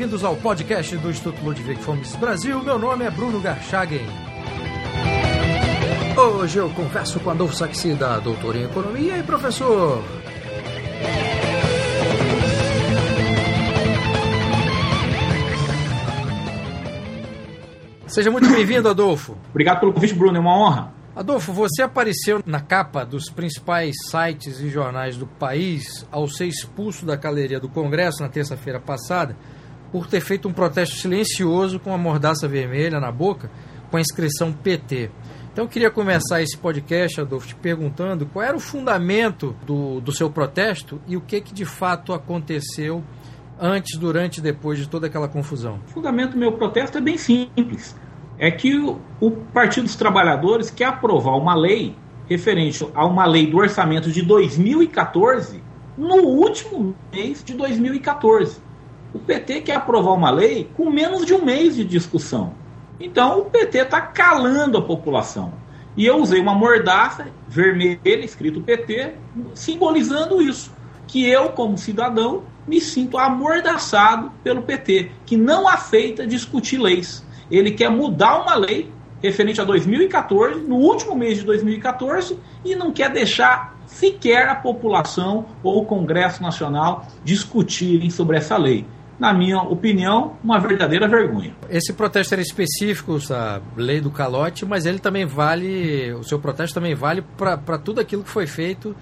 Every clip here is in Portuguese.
bem-vindos ao podcast do Instituto Ludwig Fomes Brasil. Meu nome é Bruno Garchagen. Hoje eu converso com Adolfo Saxida, doutor em Economia e professor. Seja muito bem-vindo, Adolfo. Obrigado pelo convite, Bruno, é uma honra. Adolfo, você apareceu na capa dos principais sites e jornais do país ao ser expulso da galeria do Congresso na terça-feira passada por ter feito um protesto silencioso com a mordaça vermelha na boca com a inscrição PT. Então eu queria começar esse podcast, Adolfo, te perguntando qual era o fundamento do, do seu protesto e o que, que de fato aconteceu antes, durante e depois de toda aquela confusão. O fundamento do meu protesto é bem simples é que o, o Partido dos Trabalhadores quer aprovar uma lei referente a uma lei do orçamento de 2014 no último mês de 2014. O PT quer aprovar uma lei com menos de um mês de discussão. Então o PT está calando a população. E eu usei uma mordaça vermelha escrito PT, simbolizando isso. Que eu, como cidadão, me sinto amordaçado pelo PT, que não aceita discutir leis ele quer mudar uma lei referente a 2014, no último mês de 2014, e não quer deixar sequer a população ou o Congresso Nacional discutirem sobre essa lei. Na minha opinião, uma verdadeira vergonha. Esse protesto era específico da lei do calote, mas ele também vale, o seu protesto também vale para tudo aquilo que foi feito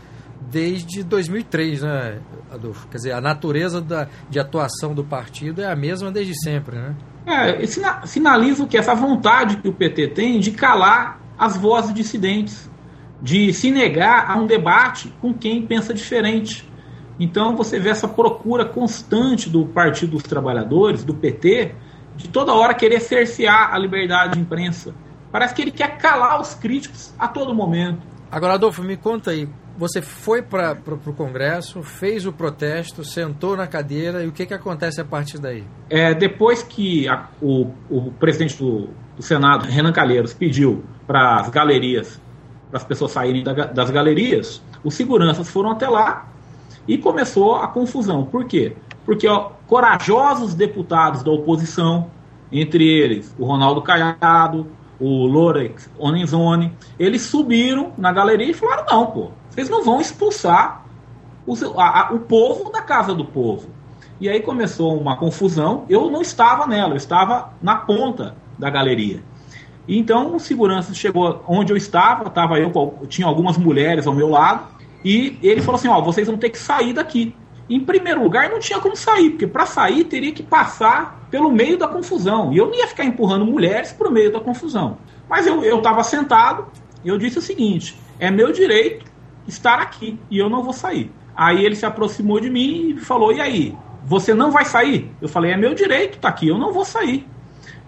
desde 2003, né, Adolfo? Quer dizer, a natureza da, de atuação do partido é a mesma desde sempre, né? É, sinaliza que essa vontade que o PT tem de calar as vozes dissidentes, de se negar a um debate com quem pensa diferente. Então você vê essa procura constante do Partido dos Trabalhadores, do PT, de toda hora querer cercear a liberdade de imprensa. Parece que ele quer calar os críticos a todo momento. Agora, Adolfo, me conta aí, você foi para o Congresso, fez o protesto, sentou na cadeira e o que, que acontece a partir daí? É, depois que a, o, o presidente do, do, Senado, Renan Calheiros, pediu para as galerias, para as pessoas saírem da, das galerias, os seguranças foram até lá e começou a confusão. Por quê? Porque ó, corajosos deputados da oposição, entre eles o Ronaldo Caiado, o Lorex Onenzone, eles subiram na galeria e falaram: não, pô, vocês não vão expulsar a, a, o povo da casa do povo. E aí começou uma confusão. Eu não estava nela, eu estava na ponta da galeria. Então o segurança chegou onde eu estava, estava eu tinha algumas mulheres ao meu lado, e ele falou assim: ó, vocês vão ter que sair daqui. Em primeiro lugar, não tinha como sair, porque para sair teria que passar pelo meio da confusão. E eu não ia ficar empurrando mulheres para o meio da confusão. Mas eu estava sentado e eu disse o seguinte: é meu direito estar aqui e eu não vou sair. Aí ele se aproximou de mim e falou: E aí, você não vai sair? Eu falei: É meu direito estar tá aqui, eu não vou sair.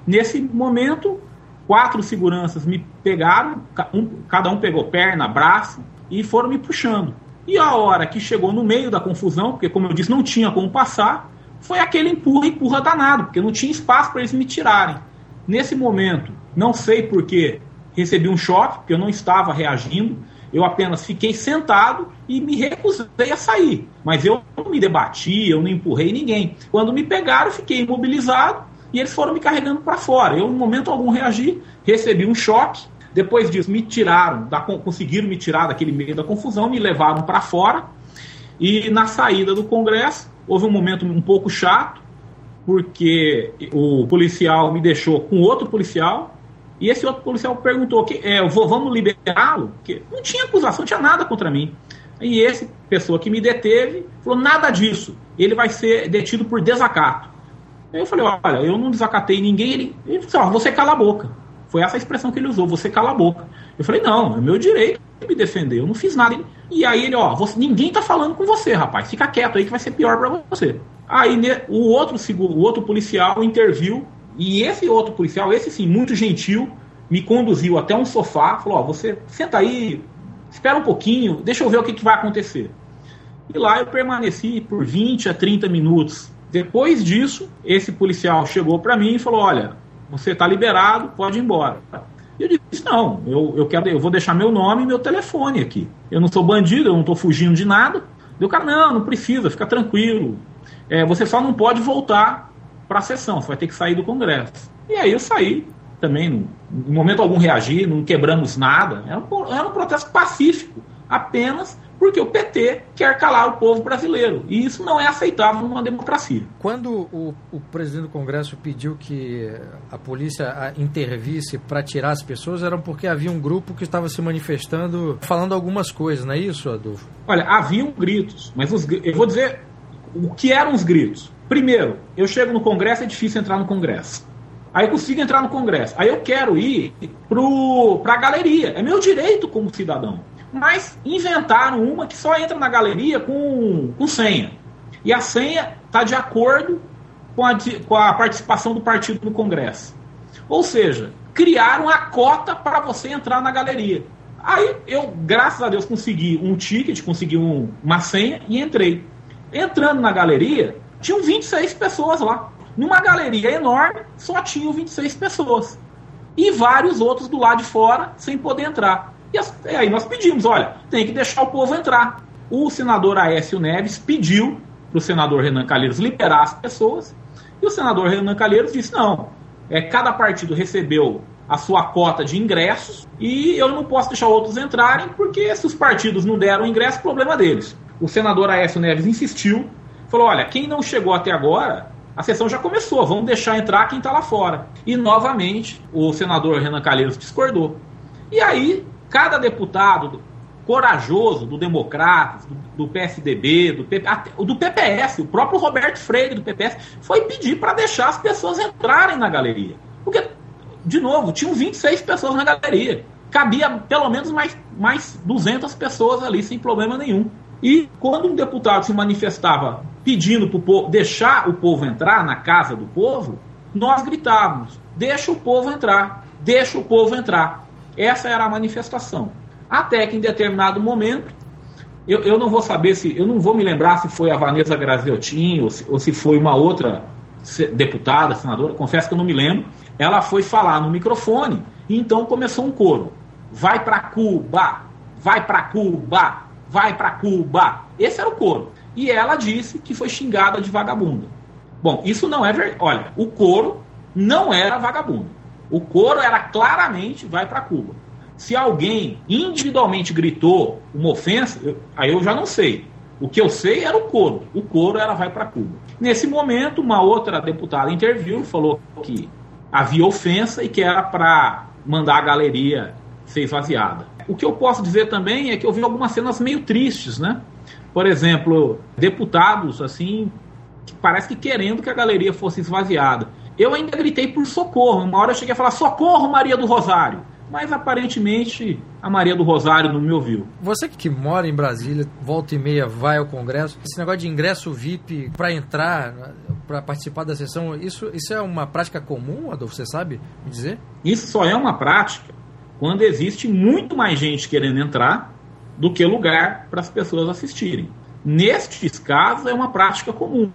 Nesse momento, quatro seguranças me pegaram, um, cada um pegou perna, braço e foram me puxando. E a hora que chegou no meio da confusão, porque como eu disse, não tinha como passar, foi aquele empurra, empurra danado, porque não tinha espaço para eles me tirarem. Nesse momento, não sei porquê, recebi um choque, porque eu não estava reagindo. Eu apenas fiquei sentado e me recusei a sair. Mas eu não me debati, eu não empurrei ninguém. Quando me pegaram, fiquei imobilizado e eles foram me carregando para fora. Eu, no momento algum, reagi, recebi um choque. Depois disso, me tiraram, da, conseguiram me tirar daquele meio da confusão, me levaram para fora. E na saída do Congresso, houve um momento um pouco chato, porque o policial me deixou com outro policial, e esse outro policial perguntou: que, é, vamos liberá-lo? Não tinha acusação, não tinha nada contra mim. E esse pessoa que me deteve falou: nada disso. Ele vai ser detido por desacato. Eu falei: olha, eu não desacatei ninguém. Ele, ele falou: você cala a boca. Foi essa a expressão que ele usou: você cala a boca. Eu falei: não, é meu direito me defender. Eu não fiz nada. E aí ele: ó, você, ninguém tá falando com você, rapaz. Fica quieto aí que vai ser pior para você. Aí o outro, o outro policial interviu e esse outro policial, esse sim, muito gentil, me conduziu até um sofá, falou: Ó, você senta aí, espera um pouquinho, deixa eu ver o que, que vai acontecer. E lá eu permaneci por 20 a 30 minutos. Depois disso, esse policial chegou para mim e falou: Olha, você está liberado, pode ir embora. E eu disse: Não, eu, eu, quero, eu vou deixar meu nome e meu telefone aqui. Eu não sou bandido, eu não estou fugindo de nada. E o cara: Não, não precisa, fica tranquilo. É, você só não pode voltar para a sessão, você vai ter que sair do Congresso. E aí eu saí, também, em momento algum reagi, não quebramos nada, era um, era um protesto pacífico, apenas porque o PT quer calar o povo brasileiro. E isso não é aceitável numa democracia. Quando o, o presidente do Congresso pediu que a polícia intervisse para tirar as pessoas, era porque havia um grupo que estava se manifestando, falando algumas coisas, não é isso, Adolfo? Olha, haviam gritos, mas os, eu vou dizer o que eram os gritos. Primeiro, eu chego no Congresso, é difícil entrar no Congresso. Aí eu consigo entrar no Congresso. Aí eu quero ir para a galeria. É meu direito como cidadão. Mas inventaram uma que só entra na galeria com, com senha. E a senha está de acordo com a, com a participação do partido no Congresso. Ou seja, criaram a cota para você entrar na galeria. Aí eu, graças a Deus, consegui um ticket, consegui um, uma senha e entrei. Entrando na galeria, tinham 26 pessoas lá. Numa galeria enorme, só tinham 26 pessoas. E vários outros do lado de fora sem poder entrar. E, as, aí nós pedimos, olha, tem que deixar o povo entrar. O senador Aécio Neves pediu para o senador Renan Calheiros liberar as pessoas, e o senador Renan Calheiros disse, não, é, cada partido recebeu a sua cota de ingressos e eu não posso deixar outros entrarem, porque se os partidos não deram ingresso, problema deles. O senador Aécio Neves insistiu, falou, olha, quem não chegou até agora, a sessão já começou, vamos deixar entrar quem está lá fora. E novamente o senador Renan Calheiros discordou. E aí Cada deputado corajoso do Democratas, do, do PSDB, do, PP, até, do PPS, o próprio Roberto Freire do PPS, foi pedir para deixar as pessoas entrarem na galeria. Porque, de novo, tinham 26 pessoas na galeria. Cabia pelo menos mais, mais 200 pessoas ali sem problema nenhum. E quando um deputado se manifestava pedindo para o povo deixar o povo entrar na casa do povo, nós gritávamos: deixa o povo entrar, deixa o povo entrar. Essa era a manifestação. Até que em determinado momento, eu, eu não vou saber se, eu não vou me lembrar se foi a Vanessa Graziotin ou se, ou se foi uma outra deputada, senadora, confesso que eu não me lembro. Ela foi falar no microfone e então começou um coro: vai para Cuba, vai para Cuba, vai para Cuba. Esse era o coro. E ela disse que foi xingada de vagabunda. Bom, isso não é verdade. Olha, o coro não era vagabundo. O coro era claramente vai para Cuba. Se alguém individualmente gritou uma ofensa, eu, aí eu já não sei. O que eu sei era o coro. O coro era vai para Cuba. Nesse momento, uma outra deputada interviu, falou que havia ofensa e que era para mandar a galeria ser esvaziada. O que eu posso dizer também é que eu vi algumas cenas meio tristes, né? Por exemplo, deputados assim, que parece que querendo que a galeria fosse esvaziada. Eu ainda gritei por socorro. Uma hora eu cheguei a falar: socorro, Maria do Rosário. Mas aparentemente a Maria do Rosário não me ouviu. Você que mora em Brasília, volta e meia vai ao Congresso, esse negócio de ingresso VIP para entrar, para participar da sessão, isso, isso é uma prática comum, Adolfo? Você sabe me dizer? Isso só é uma prática quando existe muito mais gente querendo entrar do que lugar para as pessoas assistirem. Nestes casos, é uma prática comum.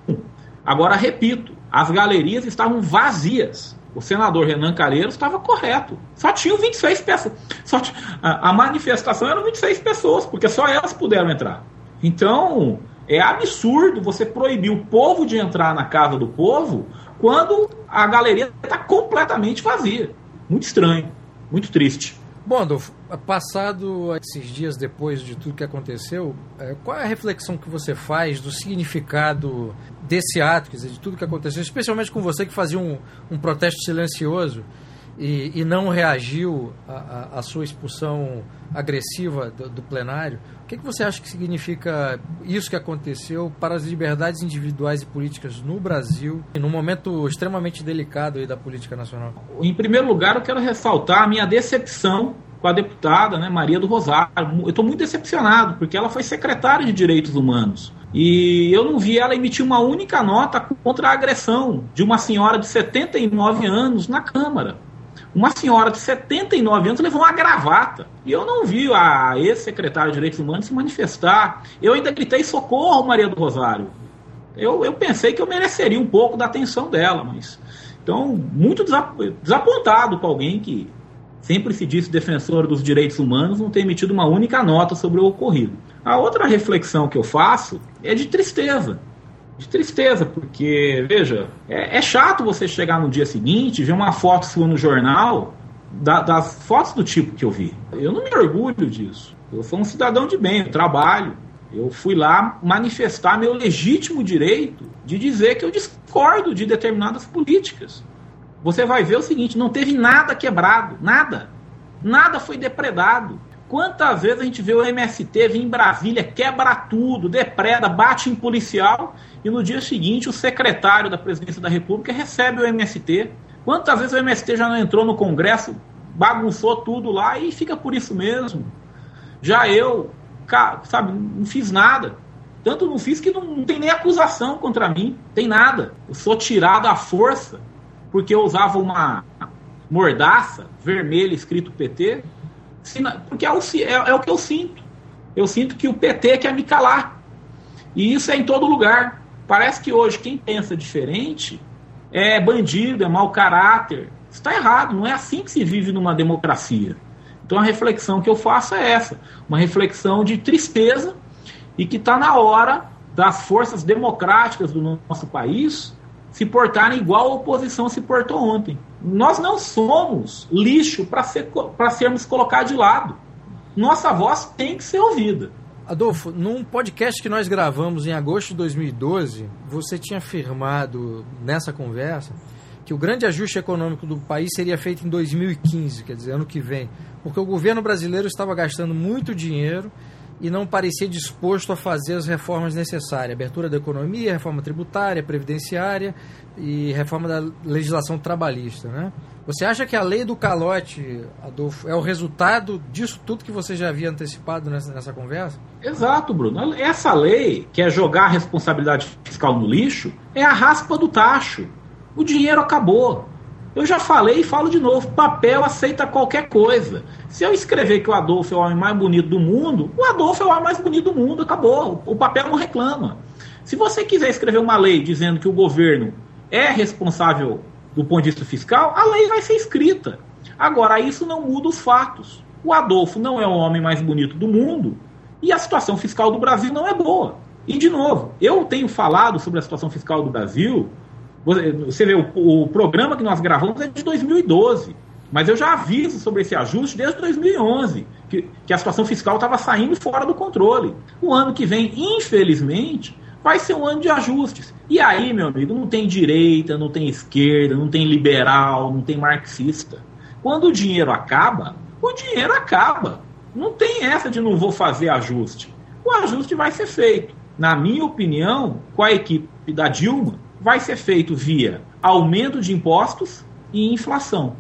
Agora, repito, as galerias estavam vazias. O senador Renan Calheiros estava correto. Só tinham 26 pessoas. Só t... a, manifestação eram 26 pessoas, porque só elas puderam entrar. Então, é absurdo você proibir o povo de entrar na casa do povo quando a galeria está completamente vazia. Muito estranho, muito triste. Bom, Adolfo, passado esses dias depois de tudo que aconteceu, é, qual é a reflexão que você faz do significado desse ato, quer dizer, de tudo que aconteceu, especialmente com você que fazia um, um protesto silencioso e, e não reagiu à sua expulsão agressiva do, do plenário? O que, que você acha que significa isso que aconteceu para as liberdades individuais e políticas no Brasil, num momento extremamente delicado da política nacional? Em primeiro lugar, eu quero ressaltar a minha decepção com a deputada né, Maria do Rosário. Eu estou muito decepcionado, porque ela foi secretária de Direitos Humanos. E eu não vi ela emitir uma única nota contra a agressão de uma senhora de 79 anos na Câmara. Uma senhora de 79 anos levou uma gravata. E eu não vi a ex-secretária de Direitos Humanos se manifestar. Eu ainda gritei socorro, Maria do Rosário. Eu, eu pensei que eu mereceria um pouco da atenção dela, mas. Então, muito desapontado com alguém que sempre se disse defensor dos direitos humanos não ter emitido uma única nota sobre o ocorrido. A outra reflexão que eu faço é de tristeza. de tristeza, porque, veja, é, é, chato você chegar no dia seguinte, ver uma foto sua no jornal, da, das fotos do tipo que eu vi. Eu não me orgulho disso. Eu sou um cidadão de bem, eu trabalho. Eu fui lá manifestar meu legítimo direito de dizer que eu discordo de determinadas políticas. Você vai ver o seguinte: não teve nada quebrado, nada. Nada foi depredado. Quantas vezes a gente vê o MST vir em Brasília, quebra tudo, depreda, bate em policial e no dia seguinte o secretário da presidência da República recebe o MST. Quantas vezes o MST já não entrou no Congresso, bagunçou tudo lá e fica por isso mesmo? Já eu, sabe, não fiz nada. Tanto não fiz que não, não tem nem acusação contra mim, tem nada. Eu sou tirado à força porque eu usava uma mordaça vermelha escrito PT porque é o, é, é o que eu sinto. Eu sinto que o PT quer me calar. E isso é em todo lugar. Parece que hoje quem pensa diferente é bandido, é mau caráter. Está errado, não é assim que se vive numa democracia. Então a reflexão que eu faço é essa: uma reflexão de tristeza e que está na hora das forças democráticas do nosso país se portarem igual a oposição se portou ontem. Nós não somos lixo para ser, sermos colocados de lado. Nossa voz tem que ser ouvida. Adolfo, num podcast que nós gravamos em agosto de 2012, você tinha afirmado nessa conversa que o grande ajuste econômico do país seria feito em 2015, quer dizer, ano que vem, porque o governo brasileiro estava gastando muito dinheiro e não parecia disposto a fazer as reformas necessárias, abertura da economia, reforma tributária, previdenciária e reforma da legislação trabalhista, né? Você acha que a lei do calote, Adolfo, é o resultado disso tudo que você já havia antecipado nessa, nessa conversa? Exato, Bruno. Essa lei, que é jogar a responsabilidade fiscal no lixo, é a raspa do tacho. O dinheiro acabou. Eu já falei e falo de novo: papel aceita qualquer coisa. Se eu escrever que o Adolfo é o homem mais bonito do mundo, o Adolfo é o homem mais bonito do mundo, acabou. O papel não reclama. Se você quiser escrever uma lei dizendo que o governo é responsável do ponto de vista fiscal, a lei vai ser escrita. Agora, isso não muda os fatos. O Adolfo não é o homem mais bonito do mundo e a situação fiscal do Brasil não é boa. E, de novo, eu tenho falado sobre a situação fiscal do Brasil. Você vê, o, o programa que nós gravamos é de 2012. Mas eu já aviso sobre esse ajuste desde 2011, que, que a situação fiscal estava saindo fora do controle. O ano que vem, infelizmente, vai ser um ano de ajustes. E aí, meu amigo, não tem direita, não tem esquerda, não tem liberal, não tem marxista. Quando o dinheiro acaba, o dinheiro acaba. Não tem essa de não vou fazer ajuste. O ajuste vai ser feito. Na minha opinião, com a equipe da Dilma, vai ser feito via aumento de impostos e inflação.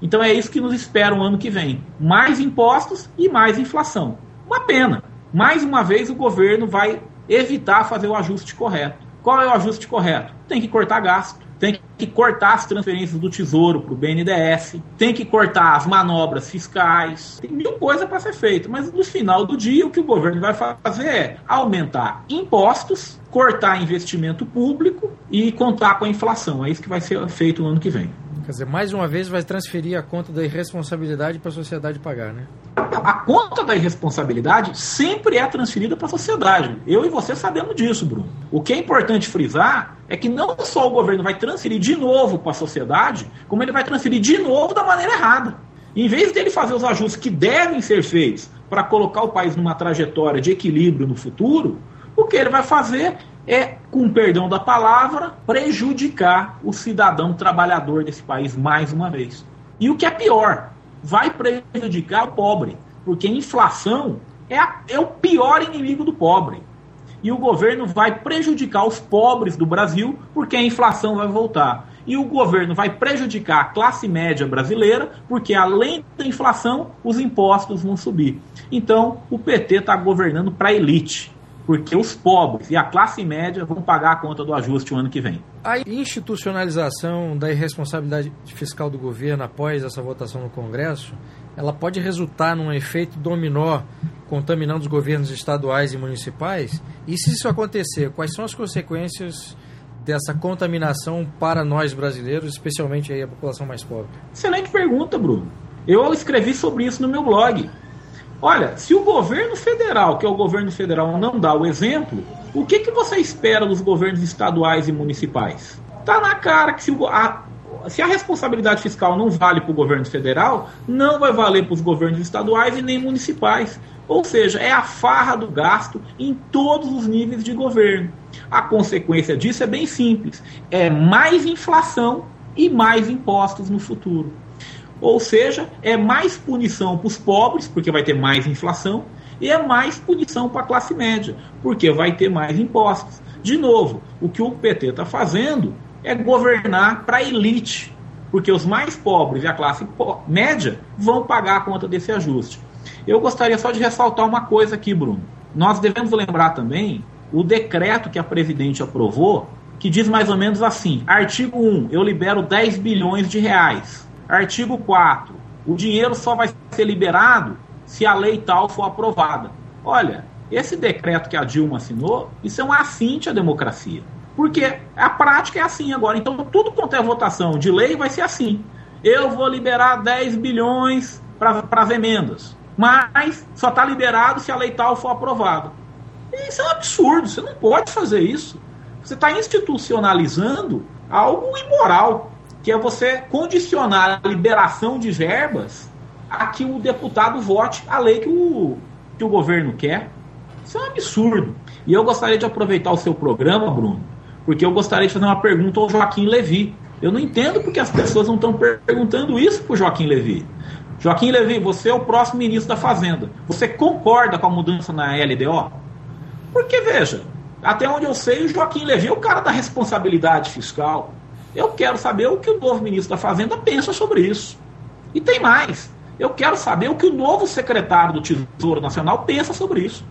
Então é isso que nos espera o ano que vem: mais impostos e mais inflação. Uma pena. Mais uma vez o governo vai evitar fazer o ajuste correto. Qual é o ajuste correto? Tem que cortar gasto, tem que cortar as transferências do Tesouro para o BNDES, tem que cortar as manobras fiscais, tem mil coisas para ser feito, mas no final do dia o que o governo vai fazer é aumentar impostos, cortar investimento público e contar com a inflação. É isso que vai ser feito no ano que vem. Quer dizer, mais uma vez vai transferir a conta da irresponsabilidade para a sociedade pagar, né? A conta da irresponsabilidade sempre é transferida para a sociedade. Eu e você sabemos disso, Bruno. O que é importante frisar é que não só o governo vai transferir de novo para a sociedade, como ele vai transferir de novo da maneira errada. Em vez dele fazer os ajustes que devem ser feitos para colocar o país numa trajetória de equilíbrio no futuro, o que ele vai fazer é, com perdão da palavra, prejudicar o cidadão trabalhador desse país mais uma vez. E o que é pior, vai prejudicar o pobre, porque a inflação é, a, é o pior inimigo do pobre. E o governo vai prejudicar os pobres do Brasil, porque a inflação vai voltar. E o governo vai prejudicar a classe média brasileira, porque além da inflação, os impostos vão subir. Então, o PT está governando para a elite porque os pobres e a classe média vão pagar a conta do ajuste o ano que vem. A institucionalização da irresponsabilidade fiscal do governo após essa votação no Congresso, ela pode resultar num efeito dominó contaminando os governos estaduais e municipais? E se isso acontecer, quais são as consequências dessa contaminação para nós brasileiros, especialmente aí a população mais pobre? Excelente pergunta, Bruno. Eu escrevi sobre isso no meu blog. Olha, se o governo federal, que é o governo federal, não dá o exemplo, o que, que você espera dos governos estaduais e municipais? Tá na cara que se, a, se a responsabilidade fiscal não vale para o governo federal, não vai valer para os governos estaduais e nem municipais. Ou seja, é a farra do gasto em todos os níveis de governo. A consequência disso é bem simples: é mais inflação e mais impostos no futuro. Ou seja, é mais punição para os pobres, porque vai ter mais inflação, e é mais punição para a classe média, porque vai ter mais impostos. De novo, o que o PT está fazendo é governar para a elite, porque os mais pobres e a classe média vão pagar a conta desse ajuste. Eu gostaria só de ressaltar uma coisa aqui, Bruno. Nós devemos lembrar também o decreto que a presidente aprovou, que diz mais ou menos assim: artigo 1, eu libero 10 bilhões de reais. Artigo 4. O dinheiro só vai ser liberado se a lei tal for aprovada. Olha, esse decreto que a Dilma assinou, isso é um afinte à democracia. Porque a prática é assim agora. Então, tudo quanto é votação de lei vai ser assim. Eu vou liberar 10 bilhões para as emendas. Mas só está liberado se a lei tal for aprovada. Isso é um absurdo. Você não pode fazer isso. Você está institucionalizando algo imoral que é você condicionar a liberação de verbas a que o deputado vote a lei que o, que o governo quer. Isso é um absurdo. E eu gostaria de aproveitar o seu programa, Bruno, porque eu gostaria de fazer uma pergunta ao Joaquim Levi. Eu não entendo porque as pessoas não estão perguntando isso para o Joaquim Levi. Joaquim Levi, você é o próximo ministro da Fazenda. Você concorda com a mudança na LDO? Porque, veja, até onde eu sei, o Joaquim Levi é o cara da responsabilidade fiscal. Eu quero saber o que o novo ministro da Fazenda pensa sobre isso. E tem mais. Eu quero saber o que o novo secretário do Tesouro Nacional pensa sobre isso.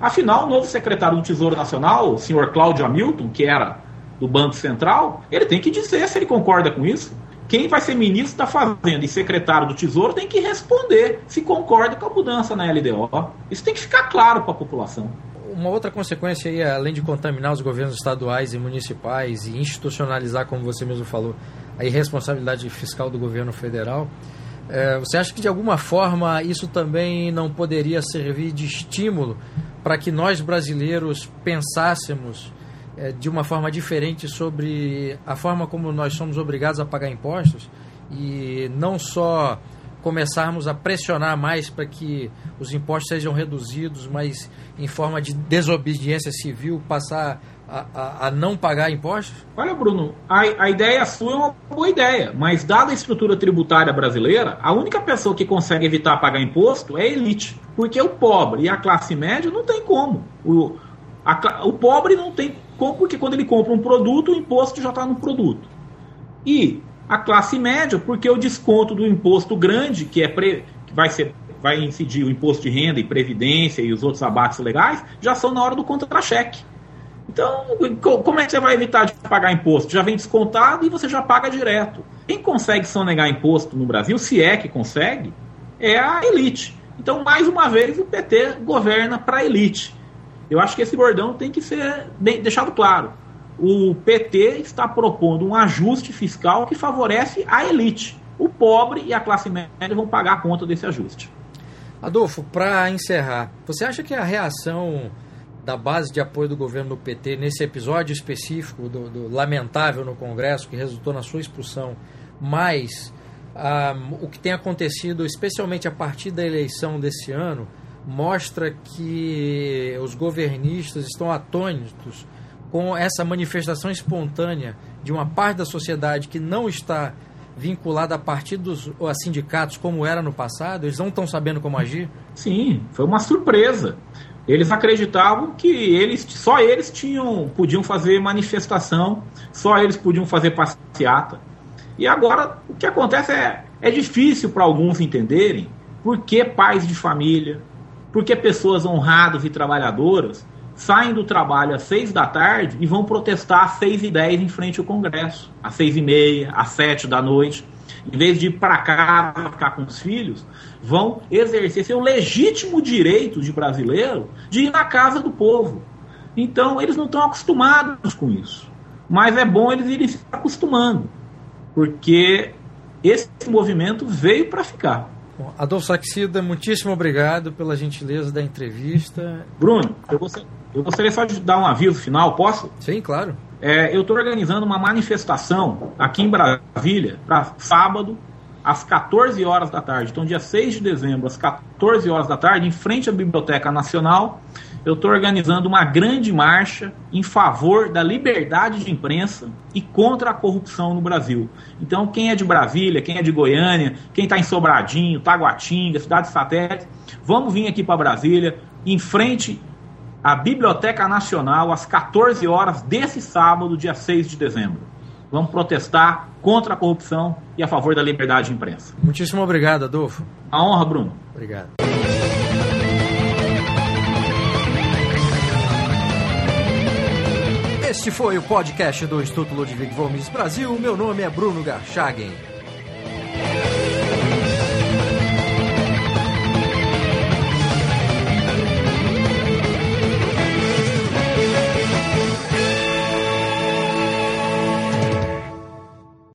Afinal, o novo secretário do Tesouro Nacional, o senhor Cláudio Hamilton, que era do Banco Central, ele tem que dizer se ele concorda com isso. Quem vai ser ministro da Fazenda e secretário do Tesouro tem que responder se concorda com a mudança na LDO. Isso tem que ficar claro para a população uma outra consequência aí, além de contaminar os governos estaduais e municipais e institucionalizar, como você mesmo falou, a irresponsabilidade fiscal do governo federal, é, você acha que de alguma forma isso também não poderia servir de estímulo para que nós brasileiros pensássemos é, de uma forma diferente sobre a forma como nós somos obrigados a pagar impostos e não só começarmos a pressionar mais para que os impostos sejam reduzidos, mas em forma de desobediência civil passar a, a, não pagar impostos? Olha, Bruno, a, a ideia sua é uma boa ideia, mas dada a estrutura tributária brasileira, a única pessoa que consegue evitar pagar imposto é a elite, porque o pobre e a classe média não tem como. O, a, o pobre não tem como, porque quando ele compra um produto, o imposto já está no produto. E a classe média, porque o desconto do imposto grande, que é pre, que vai ser vai incidir o imposto de renda e previdência e os outros abates legais, já são na hora do contra-cheque. Então, como é que você vai evitar de pagar imposto? Já vem descontado e você já paga direto. Quem consegue sonegar imposto no Brasil, se é que consegue, é a elite. Então, mais uma vez, o PT governa para a elite. Eu acho que esse bordão tem que ser deixado claro o PT está propondo um ajuste fiscal que favorece a elite. O pobre e a classe média vão pagar a conta desse ajuste. Adolfo, para encerrar, você acha que a reação da base de apoio do governo do PT nesse episódio específico do, do lamentável no Congresso que resultou na sua expulsão, mais um, o que tem acontecido, especialmente a partir da eleição desse ano, mostra que os governistas estão atônitos com essa manifestação espontânea de uma parte da sociedade que não está vinculada a partidos ou a sindicatos como era no passado? Eles não estão sabendo como agir? Sim, foi uma surpresa. Eles acreditavam que eles, só eles tinham, podiam fazer manifestação, só eles podiam fazer passeata. E agora o que acontece é, é difícil para alguns entenderem por que pais de família, por que pessoas honradas e trabalhadoras saem do trabalho às seis da tarde e vão protestar às seis e dez em frente ao Congresso, às seis e meia, às sete da noite. Em vez de ir para casa ficar com os filhos, vão exercer seu legítimo direito de brasileiro de ir na casa do povo. Então, eles não estão acostumados com isso. Mas é bom eles irem se acostumando, porque esse movimento veio para ficar. Bom, Adolfo Saxida, muitíssimo obrigado pela gentileza da entrevista. Bruno, eu gostaria, eu gostaria só de dar um aviso final, posso? Sim, claro. É, eu estou organizando uma manifestação aqui em Brasília para sábado, às 14 horas da tarde. Então, dia 6 de dezembro, às 14 horas da tarde, em frente à Biblioteca Nacional, eu estou organizando uma grande marcha em favor da liberdade de imprensa e contra a corrupção no Brasil. Então, quem é de Brasília, quem é de Goiânia, quem está em Sobradinho, Taguatinga, cidade satélite, vamos vir aqui para Brasília, em frente à Biblioteca Nacional, às 14 horas desse sábado, dia 6 de dezembro. Vamos protestar contra a corrupção e a favor da liberdade de imprensa. Muitíssimo obrigado, Adolfo. A honra, Bruno. Obrigado. Este foi o podcast do Instituto Ludwig Gomes Brasil. Meu nome é Bruno Garchagen.